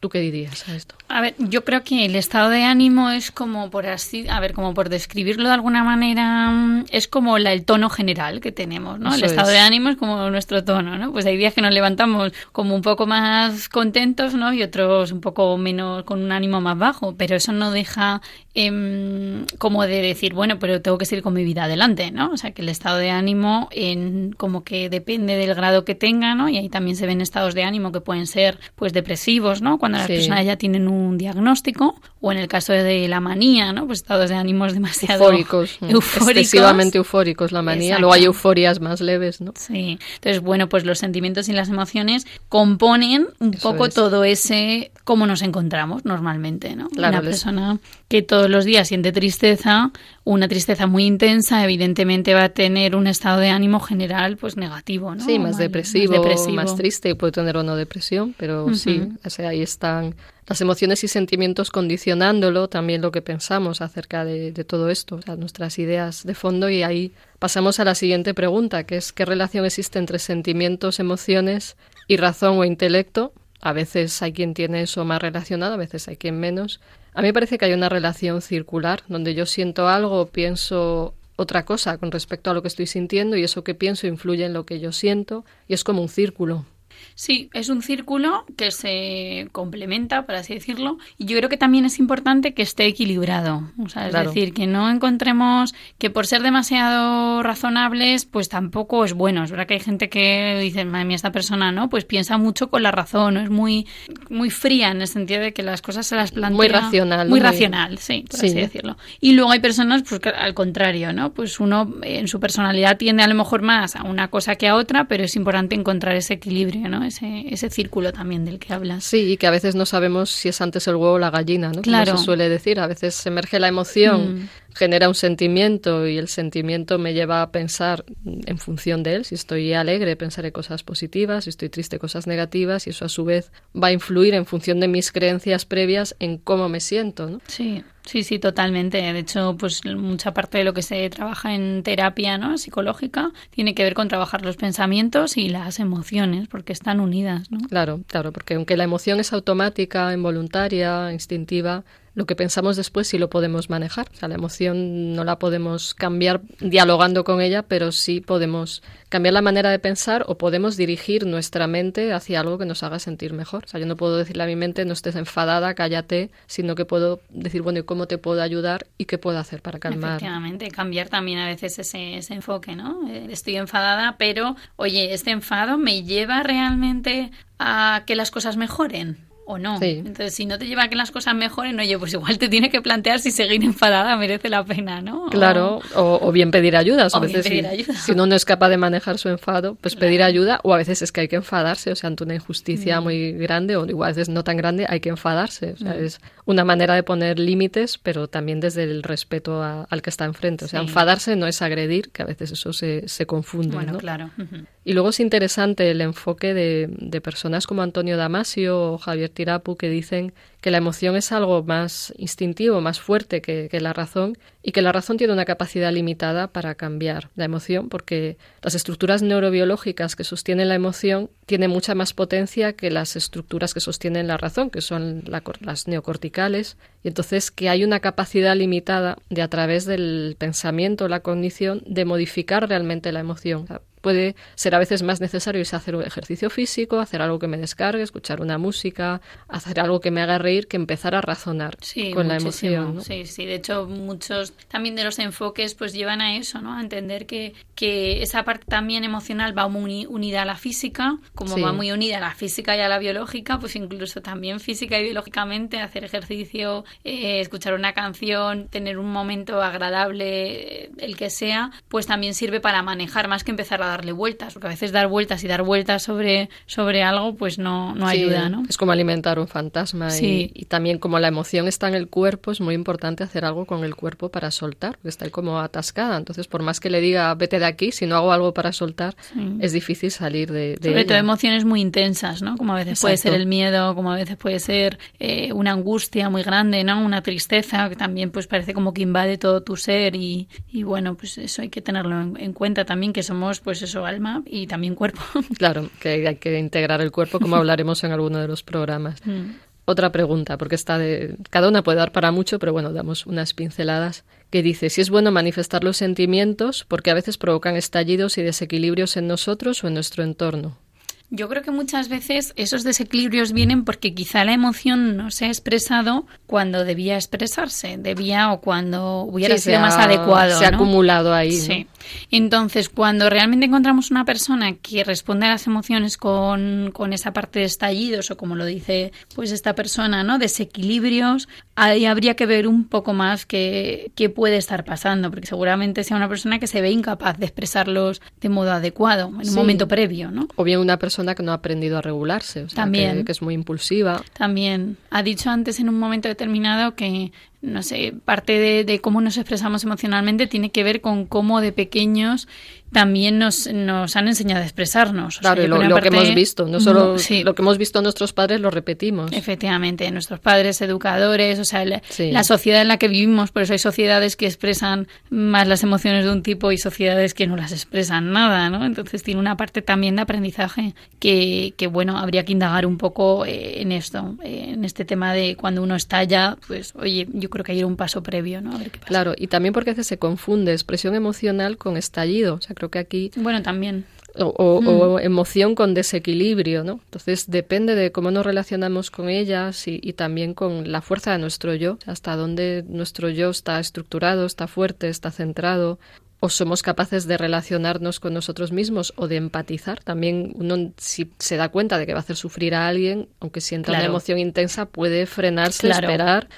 ¿Tú qué dirías a esto? A ver, yo creo que el estado de ánimo es como por así, a ver, como por describirlo de alguna manera, mm, es como la, el tono general que tenemos, ¿no? el estado de ánimo es como nuestro tono, ¿no? Pues hay días que nos levantamos como un poco más contentos, ¿no? Y otros un poco menos, con un ánimo más bajo, pero eso no deja em, como de decir, bueno, pero tengo que seguir con mi vida adelante, ¿no? O sea, que el estado de ánimo en, como que depende del grado que tenga, ¿no? Y ahí también se ven estados de ánimo que pueden ser, pues, depresivos, ¿no? Cuando las personas ya tienen un un diagnóstico o en el caso de la manía, ¿no? Pues estados de ánimos demasiado eufóricos, excesivamente eufóricos la manía, luego hay euforias más leves, ¿no? Sí. Entonces, bueno, pues los sentimientos y las emociones componen un poco todo ese cómo nos encontramos normalmente, ¿no? Claro, una persona que todos los días siente tristeza, una tristeza muy intensa, evidentemente va a tener un estado de ánimo general pues negativo, ¿no? Sí, más, depresivo, más triste, puede tener o no depresión, pero sí, o sea, ahí están las emociones y sentimientos condicionándolo, también lo que pensamos acerca de, todo esto, nuestras ideas de fondo. Y ahí pasamos a la siguiente pregunta, que es ¿qué relación existe entre sentimientos, emociones y razón o intelecto? A veces hay quien tiene eso más relacionado, a veces hay quien menos. A mí me parece que hay una relación circular, donde yo siento algo, pienso otra cosa con respecto a lo que estoy sintiendo y eso que pienso influye en lo que yo siento y es como un círculo. Sí, es un círculo que se complementa, por así decirlo, y yo creo que también es importante que esté equilibrado. O sea, es decir, que no encontremos que por ser demasiado razonables, pues tampoco es bueno. Es verdad que hay gente que dice, madre mía, esta persona, ¿no? Pues piensa mucho con la razón, ¿no? es muy, muy fría en el sentido de que las cosas se las plantea. Muy racional. Muy, racional, sí, por así decirlo. Y luego hay personas, pues al contrario, ¿no? Pues uno en su personalidad tiende a lo mejor más a una cosa que a otra, pero es importante encontrar ese equilibrio. Ese, ese círculo también del que hablas. Sí, y que a veces no sabemos si es antes el huevo o la gallina, ¿no? Claro. Como se suele decir, a veces emerge la emoción, mm. genera un sentimiento y el sentimiento me lleva a pensar en función de él. Si estoy alegre, pensaré cosas positivas, si estoy triste, cosas negativas y eso a su vez va a influir en función de mis creencias previas en cómo me siento, ¿no? Sí. Sí, sí, totalmente. De hecho, pues mucha parte de lo que se trabaja en terapia ¿no? psicológica tiene que ver con trabajar los pensamientos y las emociones, porque están unidas. ¿no? Claro, claro, porque aunque la emoción es automática, involuntaria, instintiva, lo que pensamos después sí lo podemos manejar. O sea, la emoción no la podemos cambiar dialogando con ella, pero sí podemos cambiar la manera de pensar o podemos dirigir nuestra mente hacia algo que nos haga sentir mejor. O sea, yo no puedo decirle a mi mente no estés enfadada, cállate, sino que puedo decir, bueno, ¿y cómo te puedo ayudar y qué puedo hacer para calmar? Efectivamente, cambiar también a veces ese, enfoque, ¿no? Eh, estoy enfadada, pero, oye, este enfado me lleva realmente a que las cosas mejoren o no. Entonces, si no te lleva a que las cosas mejoren, oye, pues igual te tiene que plantear si seguir enfadada merece la pena, ¿no? Claro, o, bien pedir ayuda. a veces si, ayuda. si, uno no es capaz de manejar su enfado, pues pedir ayuda, o a veces es que hay que enfadarse, o sea, ante una injusticia mm. muy grande, o igual a veces no tan grande, hay que enfadarse. O sea, mm. es una manera de poner límites, pero también desde el respeto al que está enfrente. O sea, enfadarse no es agredir, que a veces eso se, se confunde. Bueno, claro. Y luego es interesante el enfoque de, de personas como Antonio Damasio o Javier Tirapu que dicen que la emoción es algo más instintivo, más fuerte que, la razón y que la razón tiene una capacidad limitada para cambiar la emoción porque las estructuras neurobiológicas que sostienen la emoción tienen mucha más potencia que las estructuras que sostienen la razón, que son las neocorticales, y entonces que hay una capacidad limitada de a través del pensamiento, la cognición, de modificar realmente la emoción puede ser a veces más necesario hacer un ejercicio físico, hacer algo que me descargue, escuchar una música, hacer algo que me haga reír, que empezar a razonar con la emoción. Sí, sí, de hecho muchos también de los enfoques pues llevan a eso, ¿no? A entender que, que esa parte también emocional va muy unida a la física, como va muy unida a la física y a la biológica, pues incluso también física y biológicamente hacer ejercicio, eh, escuchar una canción, tener un momento agradable, eh, el que sea, pues también sirve para manejar más que empezar a darle vueltas, porque a veces dar vueltas y dar vueltas sobre, sobre algo pues no, no ayuda, ¿no? Es como alimentar un fantasma y, y, también como la emoción está en el cuerpo, es muy importante hacer algo con el cuerpo para soltar, porque está ahí como atascada, entonces por más que le diga vete de aquí, si no hago algo para soltar, es difícil salir de, de Sobre todo emociones muy intensas, ¿no? Como a veces puede ser el miedo, como a veces puede ser eh, una angustia muy grande, ¿no? Una tristeza que también pues parece como que invade todo tu ser y, y bueno, pues eso hay que tenerlo en, en cuenta también que somos pues eso, alma y también cuerpo. Claro, que hay que integrar el cuerpo, como hablaremos en alguno de los programas. Mm. Otra pregunta, porque está de. Cada una puede dar para mucho, pero bueno, damos unas pinceladas. Que dice: si es bueno manifestar los sentimientos, porque a veces provocan estallidos y desequilibrios en nosotros o en nuestro entorno. Yo creo que muchas veces esos desequilibrios vienen porque quizá la emoción no se ha expresado cuando debía expresarse, debía o cuando hubiera sido más adecuado. Se ha acumulado ahí. Sí. Entonces, cuando realmente encontramos una persona que responde a las emociones con, con, esa parte de estallidos o como lo dice pues esta persona, ¿no? Desequilibrios, ahí habría que ver un poco más qué, qué puede estar pasando, porque seguramente sea una persona que se ve incapaz de expresarlos de modo adecuado en un momento previo, ¿no? O bien una persona que no ha aprendido a regularse, o sea, También. Que, es muy impulsiva. También. Ha dicho antes en un momento determinado que, no sé, parte de, de cómo nos expresamos emocionalmente tiene que ver con cómo de pequeños también nos, nos han enseñado a expresarnos. claro, lo, que hemos visto, no solo lo que hemos visto nuestros padres lo repetimos. Efectivamente, nuestros padres, educadores, o sea, la, sociedad en la que vivimos, por eso hay sociedades que expresan más las emociones de un tipo y sociedades que no las expresan nada, ¿no? Entonces tiene una parte también de aprendizaje que, que bueno, habría que indagar un poco eh, en esto, eh, en este tema de cuando uno estalla, pues oye, yo creo que hay un paso previo, ¿no? A ver qué pasa. Claro, y también porque a veces se confunde expresión emocional con estallido, o sea, creo que aquí... Bueno, también. O, mm. emoción con desequilibrio, ¿no? Entonces depende de cómo nos relacionamos con ellas y, y, también con la fuerza de nuestro yo, hasta dónde nuestro yo está estructurado, está fuerte, está centrado, o somos capaces de relacionarnos con nosotros mismos o de empatizar. También uno, si se da cuenta de que va a hacer sufrir a alguien, aunque sienta una emoción intensa, puede frenarse, esperar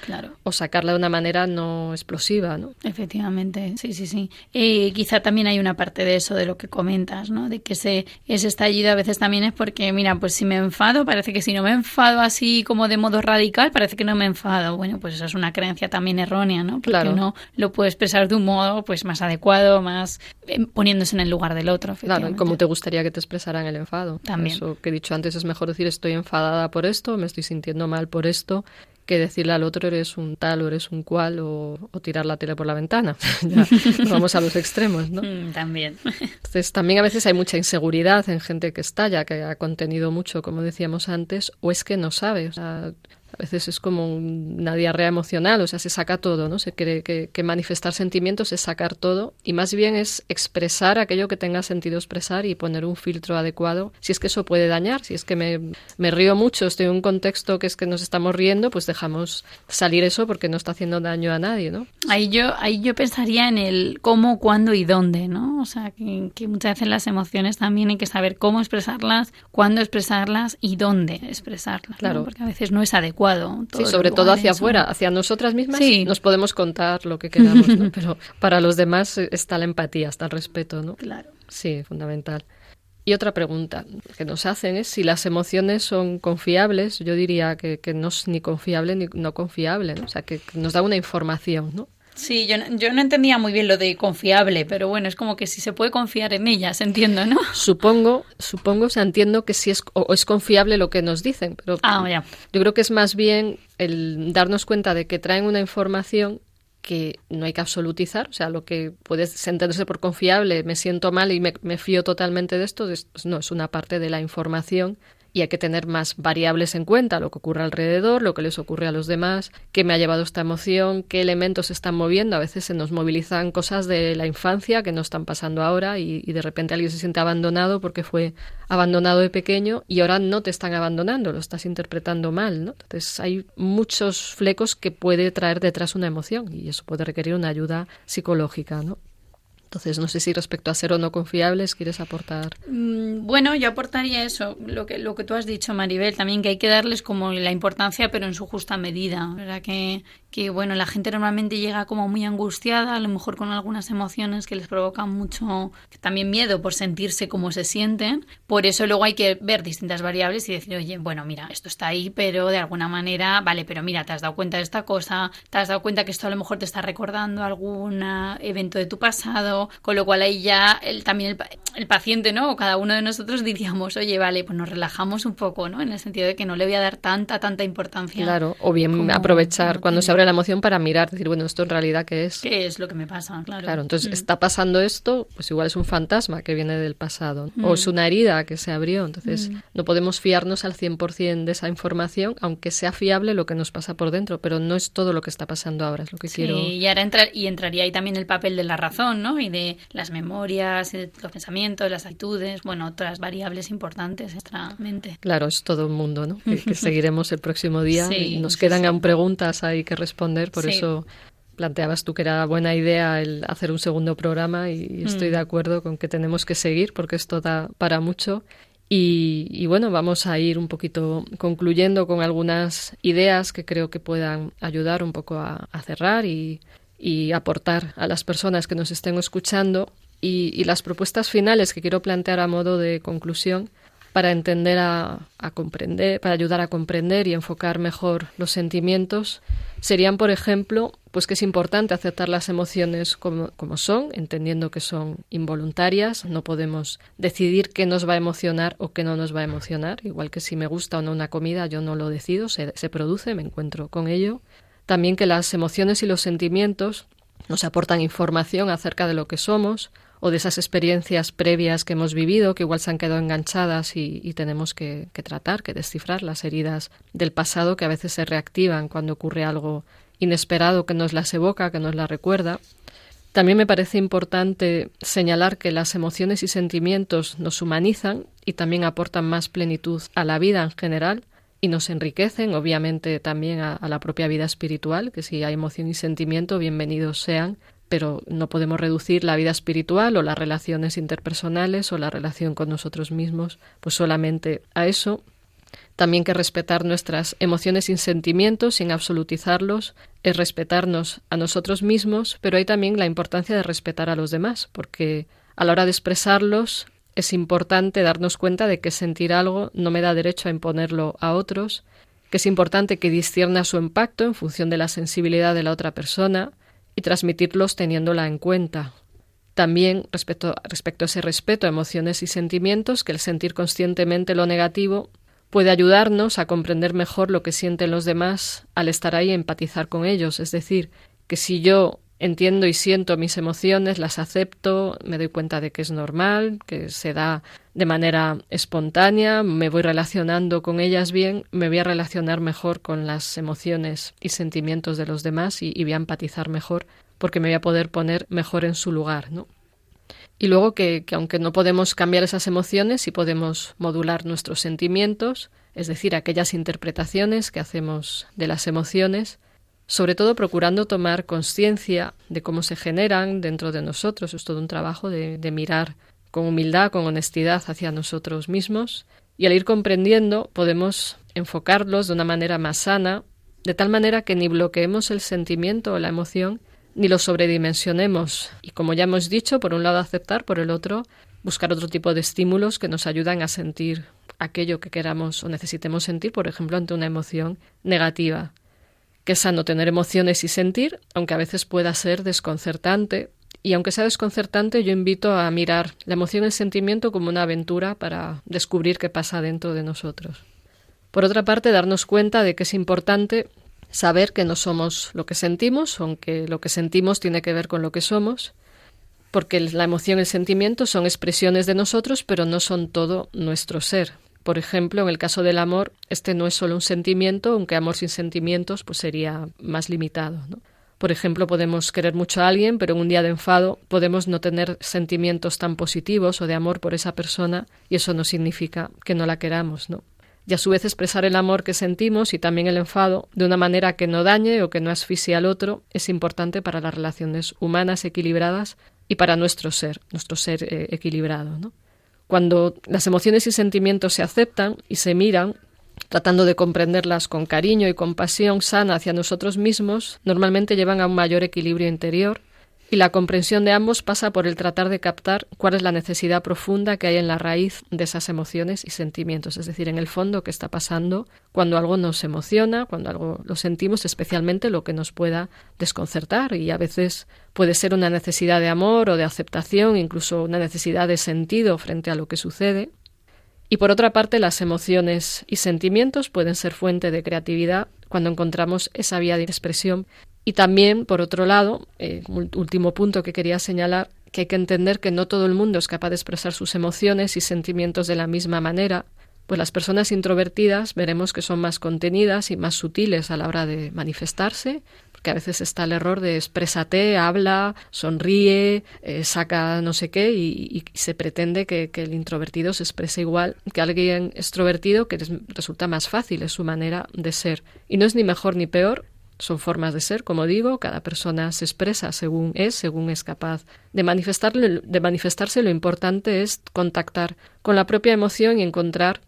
o sacarla de una manera no explosiva. ¿no? Efectivamente, sí, sí, sí. Y quizá también hay una parte de eso, de lo que comentas, ¿no? de que ese, ese estallido a veces también es porque, mira, pues si me enfado, parece que si no me enfado así como de modo radical, parece que no me enfado. Bueno, pues esa es una creencia también errónea, ¿no? Porque claro. uno lo puede expresar de un modo pues más adecuado más eh, poniéndose en el lugar del otro. Claro, como te gustaría que te expresaran el enfado. También. Eso que he dicho antes es mejor decir estoy enfadada por esto, me estoy sintiendo mal por esto, que decirle al otro eres un tal o eres un cual o, tirar la tele por la ventana. vamos a los extremos, ¿no? Mm, también. Entonces, también a veces hay mucha inseguridad en gente que estalla, que ha contenido mucho, como decíamos antes, o es que no sabe. O sea, a veces es como una diarrea emocional, o sea, se saca todo, ¿no? Se cree que, manifestar sentimientos es sacar todo y más bien es expresar aquello que tenga sentido expresar y poner un filtro adecuado. Si es que eso puede dañar, si es que me, me río mucho, estoy en un contexto que es que nos estamos riendo, pues dejamos salir eso porque no está haciendo daño a nadie, ¿no? Ahí yo, ahí yo pensaría en el cómo, cuándo y dónde, ¿no? O sea, que, muchas veces las emociones también hay que saber cómo expresarlas, cuándo expresarlas y dónde expresarlas, claro. Porque a veces no es adecuado sí, sobre todo hacia afuera, hacia nosotras mismas sí. nos podemos contar lo que queramos, pero para los demás está la empatía, está el respeto, ¿no? Claro. Sí, fundamental. Y otra pregunta que nos hacen es si las emociones son confiables. Yo diría que, no es ni confiable ni no confiable, o sea, que nos da una información, ¿no? Sí, yo, yo no entendía muy bien lo de confiable, pero bueno, es como que si se puede confiar en ellas, entiendo, ¿no? Supongo, supongo, o sea, entiendo que si es, o es confiable lo que nos dicen, pero ah, ya. yo creo que es más bien el darnos cuenta de que traen una información que no hay que absolutizar, o sea, lo que puede entenderse por confiable, me siento mal y me, me fío totalmente de esto, no, es una parte de la información y hay que tener más variables en cuenta, lo que ocurre alrededor, lo que les ocurre a los demás, qué me ha llevado esta emoción, qué elementos están moviendo. A veces se nos movilizan cosas de la infancia que no están pasando ahora y, de repente alguien se siente abandonado porque fue abandonado de pequeño y ahora no te están abandonando, lo estás interpretando mal. ¿no? Entonces hay muchos flecos que puede traer detrás una emoción y eso puede requerir una ayuda psicológica. ¿no? Entonces, no sé si respecto a ser o no confiables quieres aportar. Mm, bueno, yo aportaría eso, lo que, lo que tú has dicho, Maribel, también que hay que darles como la importancia, pero en su justa medida. ¿verdad? Que, que bueno, la gente normalmente llega como muy angustiada, a lo mejor con algunas emociones que les provocan mucho también miedo por sentirse como se sienten. Por eso luego hay que ver distintas variables y decir, oye, bueno, mira, esto está ahí, pero de alguna manera, vale, pero mira, te has dado cuenta de esta cosa, te has dado cuenta que esto a lo mejor te está recordando algún evento de tu pasado, con lo cual ahí ya el, también el, paciente, ¿no? O cada uno de nosotros diríamos, oye, vale, pues nos relajamos un poco, ¿no? En el sentido de que no le voy a dar tanta, tanta importancia. Claro, o bien aprovechar cuando se abre la emoción para mirar, decir, bueno, esto en realidad qué es. ¿Qué es lo que me pasa? Claro. Claro, entonces mm. está pasando esto, pues igual es un fantasma que viene del pasado, o es mm. una herida que se abrió. Entonces mm. no podemos fiarnos al 100% de esa información, aunque sea fiable lo que nos pasa por dentro, pero no es todo lo que está pasando ahora, es lo que sí, quiero. Y ahora entra, y entraría ahí también el papel de la razón, ¿no? Y de las memorias, los pensamientos, las actitudes, bueno, otras variables importantes extra mente. Claro, es todo un mundo, ¿no? Que, seguiremos el próximo día. y nos quedan aún preguntas ahí que responder por eso planteabas tú que era buena idea el hacer un segundo programa y estoy mm. de acuerdo con que tenemos que seguir porque esto da para mucho. Y, bueno, vamos a ir un poquito concluyendo con algunas ideas que creo que puedan ayudar un poco a, cerrar y, aportar a las personas que nos estén escuchando. y, las propuestas finales que quiero plantear a modo de conclusión para entender a, comprender, para ayudar a comprender y enfocar mejor los sentimientos, serían, por ejemplo, pues que es importante aceptar las emociones como, como, son, entendiendo que son involuntarias, no podemos decidir qué nos va a emocionar o qué no nos va a emocionar, igual que si me gusta o no una comida, yo no lo decido, se, se produce, me encuentro con ello. También que las emociones y los sentimientos nos aportan información acerca de lo que somos, o de esas experiencias previas que hemos vivido, que igual se han quedado enganchadas y, tenemos que, tratar, que descifrar las heridas del pasado que a veces se reactivan cuando ocurre algo inesperado que nos las evoca, que nos las recuerda. También me parece importante señalar que las emociones y sentimientos nos humanizan y también aportan más plenitud a la vida en general y nos enriquecen, obviamente también a, la propia vida espiritual, que si hay emoción y sentimiento, bienvenidos sean, pero no podemos reducir la vida espiritual o las relaciones interpersonales o la relación con nosotros mismos pues solamente a eso. También que respetar nuestras emociones y sentimientos sin absolutizarlos es respetarnos a nosotros mismos, pero hay también la importancia de respetar a los demás, porque a la hora de expresarlos es importante darnos cuenta de que sentir algo no me da derecho a imponerlo a otros, que es importante que discierna su impacto en función de la sensibilidad de la otra persona, y transmitirlos teniéndola en cuenta. También respecto, respecto a ese respeto a emociones y sentimientos, que el sentir conscientemente lo negativo puede ayudarnos a comprender mejor lo que sienten los demás al estar ahí y empatizar con ellos. Es decir, que si yo entiendo y siento mis emociones, las acepto, me doy cuenta de que es normal, que se da de manera espontánea, me voy relacionando con ellas bien, me voy a relacionar mejor con las emociones y sentimientos de los demás y, voy a empatizar mejor porque me voy a poder poner mejor en su lugar, ¿no? Y luego que, que aunque no podemos cambiar esas emociones, sí podemos modular nuestros sentimientos, es decir, aquellas interpretaciones que hacemos de las emociones, sobre todo procurando tomar conciencia de cómo se generan dentro de nosotros. Es todo un trabajo de, mirar con humildad, con honestidad hacia nosotros mismos y al ir comprendiendo podemos enfocarlos de una manera más sana, de tal manera que ni bloqueemos el sentimiento o la emoción, ni lo sobredimensionemos. Y como ya hemos dicho, por un lado aceptar, por el otro buscar otro tipo de estímulos que nos ayudan a sentir aquello que queramos o necesitemos sentir, por ejemplo, ante una emoción negativa que es sano tener emociones y sentir, aunque a veces pueda ser desconcertante. Y aunque sea desconcertante, yo invito a mirar la emoción y el sentimiento como una aventura para descubrir qué pasa dentro de nosotros. Por otra parte, darnos cuenta de que es importante saber que no somos lo que sentimos, aunque lo que sentimos tiene que ver con lo que somos, porque la emoción y el sentimiento son expresiones de nosotros, pero no son todo nuestro ser. Por ejemplo, en el caso del amor, este no es solo un sentimiento, aunque amor sin sentimientos pues sería más limitado. Por ejemplo, podemos querer mucho a alguien, pero en un día de enfado podemos no tener sentimientos tan positivos o de amor por esa persona y eso no significa que no la queramos, ¿no? Y a su vez expresar el amor que sentimos y también el enfado de una manera que no dañe o que no asfixie al otro es importante para las relaciones humanas equilibradas y para nuestro ser, nuestro ser eh, equilibrado, ¿no? Cuando las emociones y sentimientos se aceptan y se miran, tratando de comprenderlas con cariño y compasión sana hacia nosotros mismos, normalmente llevan a un mayor equilibrio interior y la comprensión de ambos pasa por el tratar de captar cuál es la necesidad profunda que hay en la raíz de esas emociones y sentimientos, es decir, en el fondo qué está pasando cuando algo nos emociona, cuando algo lo sentimos, especialmente lo que nos pueda desconcertar. Y a veces puede ser una necesidad de amor o de aceptación, incluso una necesidad de sentido frente a lo que sucede. Y por otra parte, las emociones y sentimientos pueden ser fuente de creatividad cuando encontramos esa vía de expresión. Y también, por otro lado, eh, último punto que quería señalar, que hay que entender que no todo el mundo es capaz de expresar sus emociones y sentimientos de la misma manera, pues las personas introvertidas veremos que son más contenidas y más sutiles a la hora de manifestarse, porque a veces está el error de exprésate, habla, sonríe, eh, saca no sé qué y, se pretende que, que, el introvertido se exprese igual que alguien extrovertido que resulta más fácil, es su manera de ser. Y no es ni mejor ni peor, son formas de ser, como digo, cada persona se expresa según es, según es capaz de, manifestarle, de manifestarse. Lo importante es contactar con la propia emoción y encontrar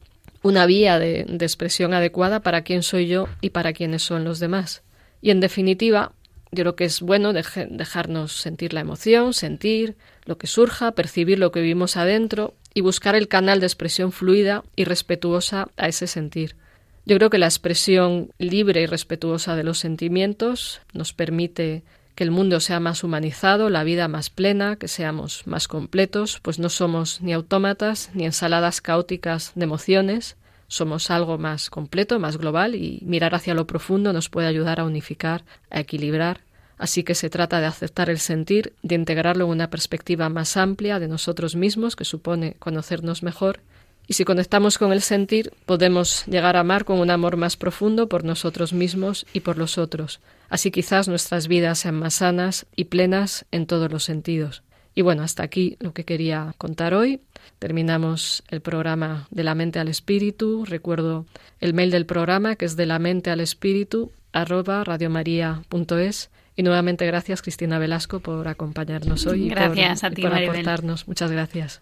una vía de, expresión adecuada para quién soy yo y para quiénes son los demás. Y en definitiva, yo creo que es bueno dejarnos sentir la emoción, sentir lo que surja, percibir lo que vivimos adentro y buscar el canal de expresión fluida y respetuosa a ese sentir. Yo creo que la expresión libre y respetuosa de los sentimientos nos permite que el mundo sea más humanizado, la vida más plena, que seamos más completos, pues no somos ni autómatas ni ensaladas caóticas de emociones, somos algo más completo, más global y mirar hacia lo profundo nos puede ayudar a unificar, a equilibrar. Así que se trata de aceptar el sentir, de integrarlo en una perspectiva más amplia de nosotros mismos, que supone conocernos mejor, y si conectamos con el sentir, podemos llegar a amar con un amor más profundo por nosotros mismos y por los otros. Así quizás nuestras vidas sean más sanas y plenas en todos los sentidos. Y bueno, hasta aquí lo que quería contar hoy. Terminamos el programa de la mente al espíritu. Recuerdo el mail del programa que es de la mente al espíritu arroba radiomaria.es. Y nuevamente gracias Cristina Velasco por acompañarnos hoy gracias y a ti, por aportarnos. Muchas gracias.